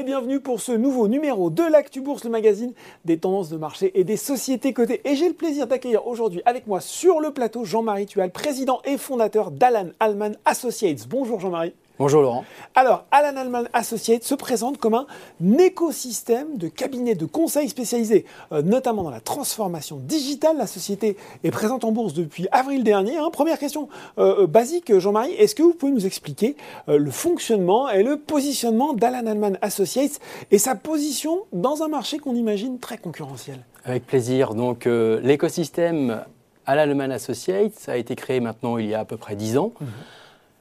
et bienvenue pour ce nouveau numéro de l'Actu Bourse, le magazine des tendances de marché et des sociétés cotées. Et j'ai le plaisir d'accueillir aujourd'hui avec moi sur le plateau Jean-Marie Tual, président et fondateur d'Alan Alman Associates. Bonjour Jean-Marie. Bonjour Laurent. Alors, Alan Alman Associates se présente comme un écosystème de cabinets de conseil spécialisés, euh, notamment dans la transformation digitale. La société est présente en bourse depuis avril dernier. Hein. Première question euh, euh, basique, Jean-Marie, est-ce que vous pouvez nous expliquer le fonctionnement et le positionnement d'Alan Alman Associates et sa position dans un marché qu'on imagine très concurrentiel? Avec plaisir. Donc, l'écosystème Alan Alman Associates a été créé maintenant il y a à peu près 10 ans. Mmh.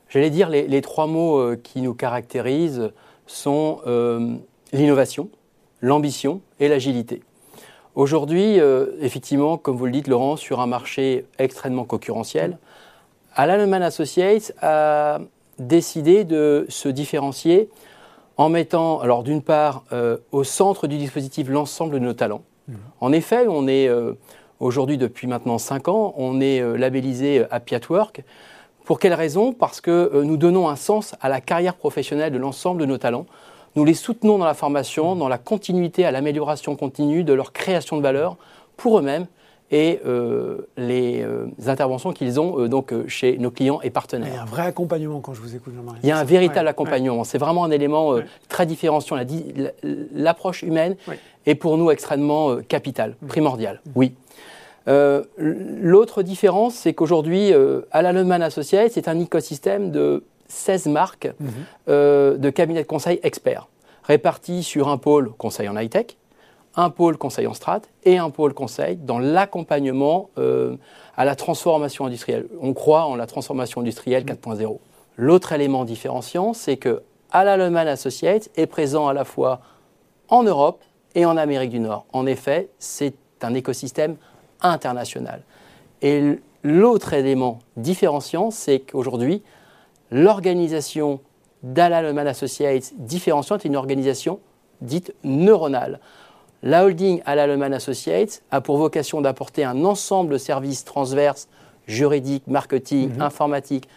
J'allais dire, les, trois mots euh, qui nous caractérisent sont euh, l'innovation, l'ambition et l'agilité. Aujourd'hui, euh, effectivement, comme vous le dites, Laurent, sur un marché extrêmement concurrentiel, Alan Associates a décidé de se différencier en mettant, alors d'une part, au centre du dispositif l'ensemble de nos talents. Mmh. En effet, on est aujourd'hui, depuis maintenant cinq ans, on est labellisé Happy at Work. Pour quelle raison? Parce que euh, nous donnons un sens à la carrière professionnelle de l'ensemble de nos talents. Nous les soutenons dans la formation, dans la continuité, à l'amélioration continue de leur création de valeur pour eux-mêmes et euh, les euh, interventions qu'ils ont donc chez nos clients et partenaires. Il y a un vrai accompagnement quand je vous écoute, Jean-Marie. Il y a un véritable accompagnement. C'est vraiment un élément très différenciant. L'approche humaine est pour nous extrêmement capitale, mm. primordiale. Oui. Euh, l'autre différence, c'est qu'aujourd'hui, euh, Alan Associates, c'est un écosystème de 16 marques mhm. euh, de cabinets de conseil experts, répartis sur un pôle conseil en high-tech, un pôle conseil en strat et un pôle conseil dans l'accompagnement à la transformation industrielle. On croit en la transformation industrielle 4.0. Mhm. L'autre élément différenciant, c'est que Alan Associates est présent à la fois en Europe et en Amérique du Nord. En effet, c'est un écosystème international. Et l'autre élément différenciant, c'est qu'aujourd'hui, l'organisation d'Alan Associates différenciante est une organisation dite neuronale. La holding Alan Associates a pour vocation d'apporter un ensemble de services transverses, juridiques, marketing, mhm. informatique,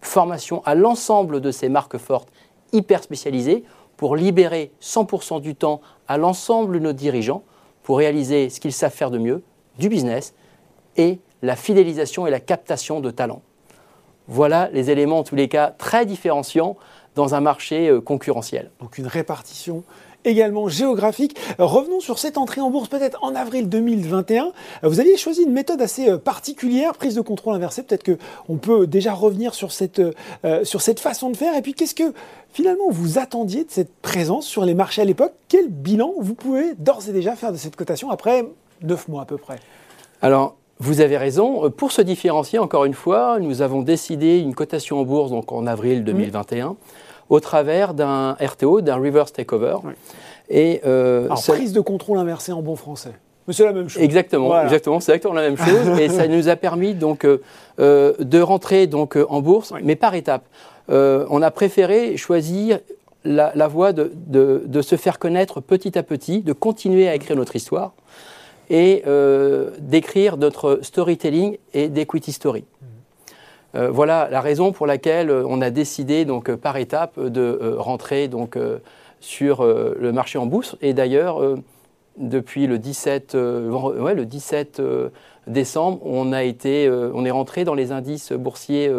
formation à l'ensemble de ces marques fortes hyper spécialisées pour libérer 100% du temps à l'ensemble de nos dirigeants pour réaliser ce qu'ils savent faire de mieux, du business et la fidélisation et la captation de talents. Voilà les éléments, en tous les cas, très différenciants dans un marché euh, concurrentiel. Donc une répartition également géographique. Revenons sur cette entrée en bourse peut-être en avril 2021. Vous aviez choisi une méthode assez euh, particulière, prise de contrôle inversée. Peut-être qu'on peut déjà revenir euh, sur cette façon de faire. Et puis qu'est-ce que finalement vous attendiez de cette présence sur les marchés à l'époque? Quel bilan vous pouvez d'ores et déjà faire de cette cotation après neuf mois à peu près. Alors, vous avez raison. Euh, pour se différencier, encore une fois, nous avons décidé une cotation en bourse donc en avril 2021 au travers d'un RTO, d'un reverse takeover. Et euh, Alors, prise de contrôle inversée en bon français. Mais c'est la même chose. Exactement, exactement, c'est exactement la même chose. et ça nous a permis donc euh, de rentrer donc en bourse, mais par étapes. on a préféré choisir la, voie de, de, se faire connaître petit à petit, de continuer à écrire notre histoire et euh, d'écrire notre storytelling et d'equity story. Euh, voilà la raison pour laquelle euh, on a décidé donc par étape de rentrer donc sur le marché en bourse et d'ailleurs depuis le 17, ouais, le 17 décembre on a été on est rentré dans les indices boursiers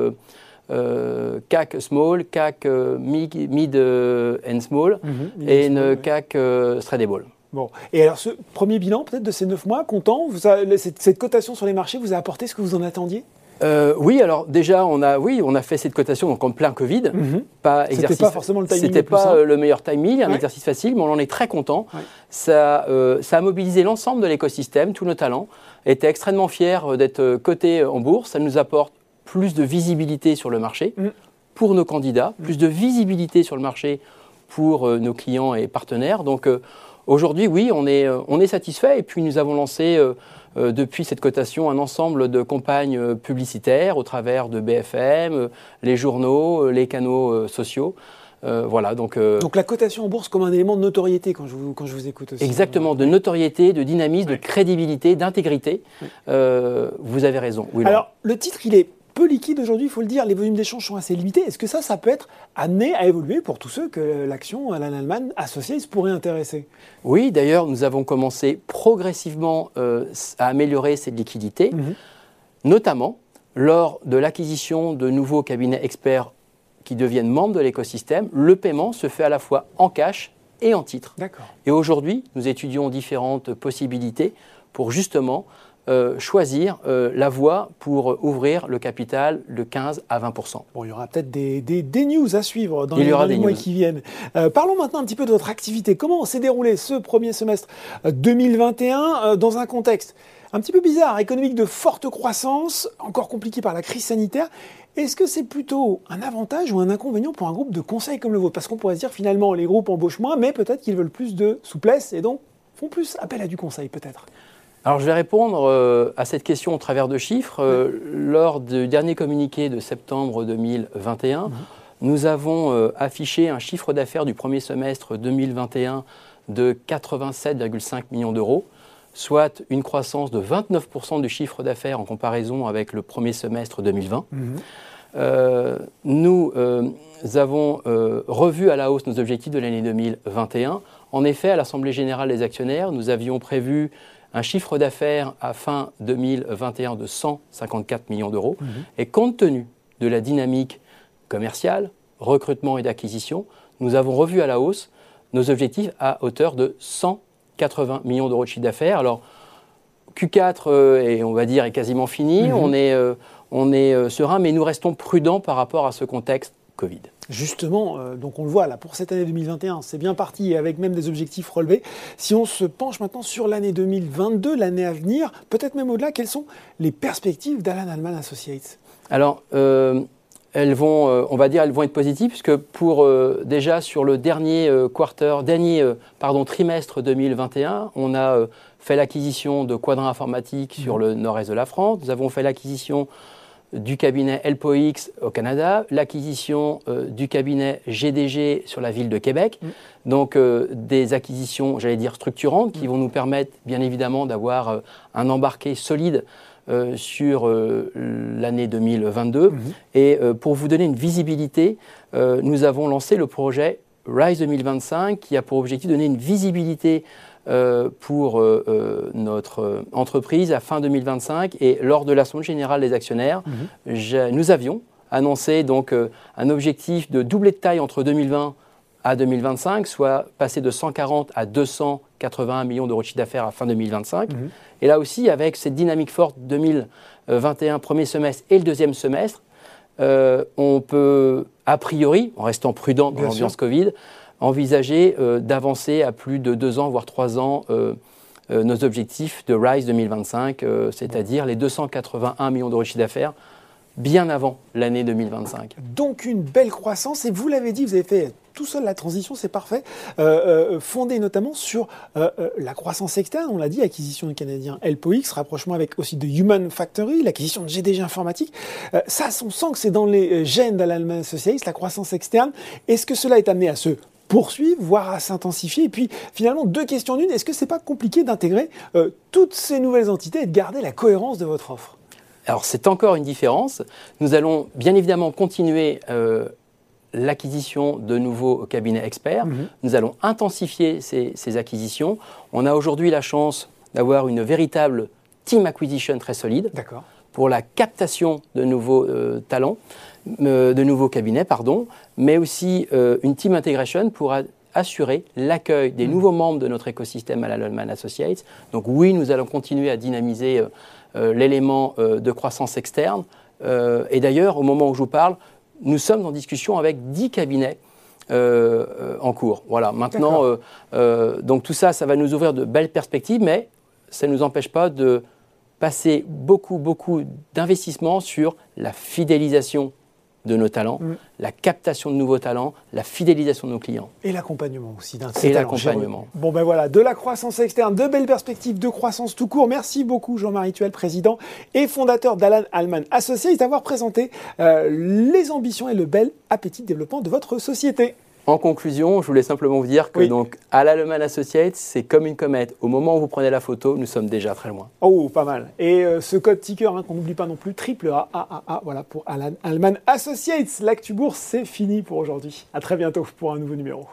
CAC Small, CAC Mid, and Small mhm, et une CAC Stradable. Bon. Et alors, ce premier bilan, peut-être, de ces neuf mois, content vous cette, cotation sur les marchés vous a apporté ce que vous en attendiez? Euh, oui, alors déjà, on a, oui, on a fait cette cotation donc en plein Covid. Mhm. Pas C'était pas forcément le timing. C'était pas euh, le meilleur timing, un exercice facile, mais on en est très content. Ça, euh, ça a mobilisé l'ensemble de l'écosystème, tous nos talents. Était extrêmement fiers d'être cotés en bourse. Ça nous apporte plus de visibilité sur le marché mhm. pour nos candidats, plus de visibilité sur le marché pour nos clients et partenaires. Donc Aujourd'hui, oui, on est, euh, on est satisfait et puis nous avons lancé euh, euh, depuis cette cotation un ensemble de campagnes publicitaires au travers de BFM, les journaux, les canaux sociaux. voilà, donc, donc la cotation en bourse comme un élément de notoriété quand je vous, quand je vous écoute aussi. Exactement, de notoriété, de dynamisme, de crédibilité, d'intégrité. vous avez raison. Alors le titre, il est peu liquide aujourd'hui, il faut le dire. Les volumes d'échange sont assez limités. Est-ce que ça, ça peut être amené à évoluer pour tous ceux que l'action Alan Allman Associates pourrait intéresser? Oui, d'ailleurs, nous avons commencé progressivement euh, à améliorer cette liquidité, mhm. notamment lors de l'acquisition de nouveaux cabinets experts qui deviennent membres de l'écosystème. Le paiement se fait à la fois en cash et en titre. Et aujourd'hui, nous étudions différentes possibilités pour justement euh, choisir euh, la voie pour ouvrir le capital de 15 à 20 Bon, il y aura peut-être des, des, news à suivre dans les, mois qui viennent. Euh, parlons maintenant un petit peu de votre activité. Comment s'est déroulé ce premier semestre 2021 dans un contexte un petit peu bizarre, économique de forte croissance, encore compliqué par la crise sanitaire est-ce que c'est plutôt un avantage ou un inconvénient pour un groupe de conseil comme le vôtre? Parce qu'on pourrait se dire finalement les groupes embauchent moins, mais peut-être qu'ils veulent plus de souplesse et donc font plus appel à du conseil peut-être. Alors je vais répondre euh, à cette question au travers de chiffres. Euh, lors du dernier communiqué de septembre 2021, mhm. nous avons euh, affiché un chiffre d'affaires du premier semestre 2021 de 87,5 millions d'euros, soit une croissance de 29% du chiffre d'affaires en comparaison avec le premier semestre 2020. Euh, nous avons revu à la hausse nos objectifs de l'année 2021. En effet, à l'Assemblée générale des actionnaires, nous avions prévu un chiffre d'affaires à fin 2021 de 154 millions d'euros. Mhm. Et compte tenu de la dynamique commerciale, recrutement et d'acquisition, nous avons revu à la hausse nos objectifs à hauteur de 180 millions d'euros de chiffre d'affaires. Alors, Q4 est, on va dire, est quasiment fini. Mhm. On est on est euh, serein, mais nous restons prudents par rapport à ce contexte Covid. Justement, euh, donc on le voit là, pour cette année 2021, c'est bien parti avec même des objectifs relevés. Si on se penche maintenant sur l'année 2022, l'année à venir, peut-être même au-delà, quelles sont les perspectives d'Alan Alman Associates? Alors, euh, elles vont, on va dire, elles vont être positives, puisque pour déjà sur le dernier quarter, dernier pardon, trimestre 2021, on a fait l'acquisition de Quadrin Informatique sur mmh. le nord-est de la France. Nous avons fait l'acquisition du cabinet Elpoix au Canada, l'acquisition euh, du cabinet GDG sur la ville de Québec. Mm. Donc euh, des acquisitions, j'allais dire, structurantes qui mm. vont nous permettre bien évidemment d'avoir euh, un embarqué solide sur l'année 2022. Mm-hmm. Et pour vous donner une visibilité, nous avons lancé le projet RISE 2025 qui a pour objectif de donner une visibilité pour euh, euh, notre entreprise à fin 2025. Et lors de l'Assemblée générale des actionnaires, mhm. nous avions annoncé donc un objectif de doubler de taille entre 2020 à 2025, soit passer de 140 à 281 millions d'euros de chiffre d'affaires à fin 2025. Mhm. Et là aussi, avec cette dynamique forte 2021, premier semestre et le deuxième semestre, on peut, a priori, en restant prudent dans l'ambiance Covid, envisager euh, d'avancer à plus de deux ans, voire trois ans, euh, euh, nos objectifs de RISE 2025, c'est-à-dire les 281 millions d'euros de chiffre d'affaires bien avant l'année 2025. Donc une belle croissance, et vous l'avez dit, vous avez fait tout seul la transition, c'est parfait, euh, fondée notamment sur la croissance externe, on l'a dit, acquisition du Canadien LPOX, rapprochement avec aussi de Human Factory, l'acquisition de GDG Informatique. ça, on sent que c'est dans les gènes d'Alan Associates, la croissance externe. Est-ce que cela est amené à se poursuivre, voire à s'intensifier Et puis finalement, deux questions d'une, est-ce que c'est pas compliqué d'intégrer euh, toutes ces nouvelles entités et de garder la cohérence de votre offre? Alors c'est encore une différence. Nous allons bien évidemment continuer euh, l'acquisition de nouveaux cabinets experts. Mhm. Nous allons intensifier ces, acquisitions. On a aujourd'hui la chance d'avoir une véritable team acquisition très solide pour la captation de nouveaux euh, talents. Euh, de nouveaux cabinets, pardon, mais aussi euh, une team integration pour assurer l'accueil des mm. nouveaux membres de notre écosystème à la Lehman Associates. Donc oui, nous allons continuer à dynamiser l'élément de croissance externe. et d'ailleurs, au moment où je vous parle, nous sommes en discussion avec 10 cabinets en cours. Voilà. Maintenant, donc tout ça, ça va nous ouvrir de belles perspectives, mais ça ne nous empêche pas de passer beaucoup, beaucoup d'investissements sur la fidélisation de nos talents, mm. la captation de nouveaux talents, la fidélisation de nos clients. Et l'accompagnement aussi d'un Et l'accompagnement. Bon ben voilà, de la croissance externe, de belles perspectives de croissance tout court. Merci beaucoup Jean-Marie Tuel, président et fondateur d'Alan Alman Associé, d'avoir présenté euh, les ambitions et le bel appétit de développement de votre société. En conclusion, je voulais simplement vous dire que donc à l'Allemagne Associates, c'est comme une comète. Au moment où vous prenez la photo, nous sommes déjà très loin. Oh, pas mal. Et euh, ce code ticker hein, qu'on n'oublie pas non plus, triple A, A, A, voilà pour Allemagne Associates. L'actu bourse, c'est fini pour aujourd'hui. À très bientôt pour un nouveau numéro.